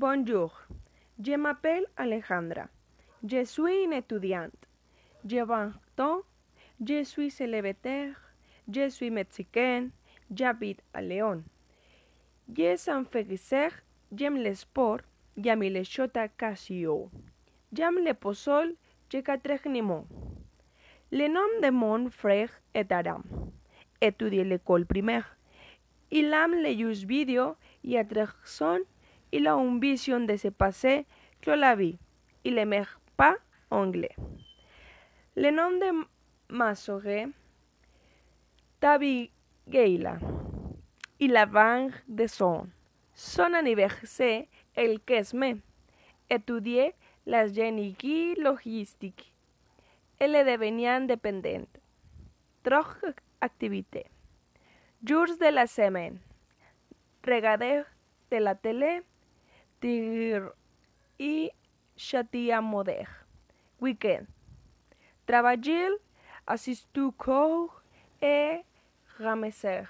Bonjour, je m'appelle Alejandra. Je suis une étudiante. 20 ans. Je suis célibataire. Je suis mexicaine. J'habite à Léon. Je suis. J'aime le sport. J'aime les chota casio. J'aime le pozol. Je catrechnimo. Le nom de mon frère est Adam. Étudié l'école primaire. Il aime les jeux vidéo et attraction. Il a une vision de se passer que la vie. Il n'aime pas anglais. Le nom de ma sœur Abigail. Il a 20 de son. Son anniversaire el 15 mai. Étudié la génie logistique. Elle est devenue indépendante. Trois activités. Jours de la semaine. Regader de la télé. Tir y chatia moder. Weekend. Travailler, assister cours et ramasser.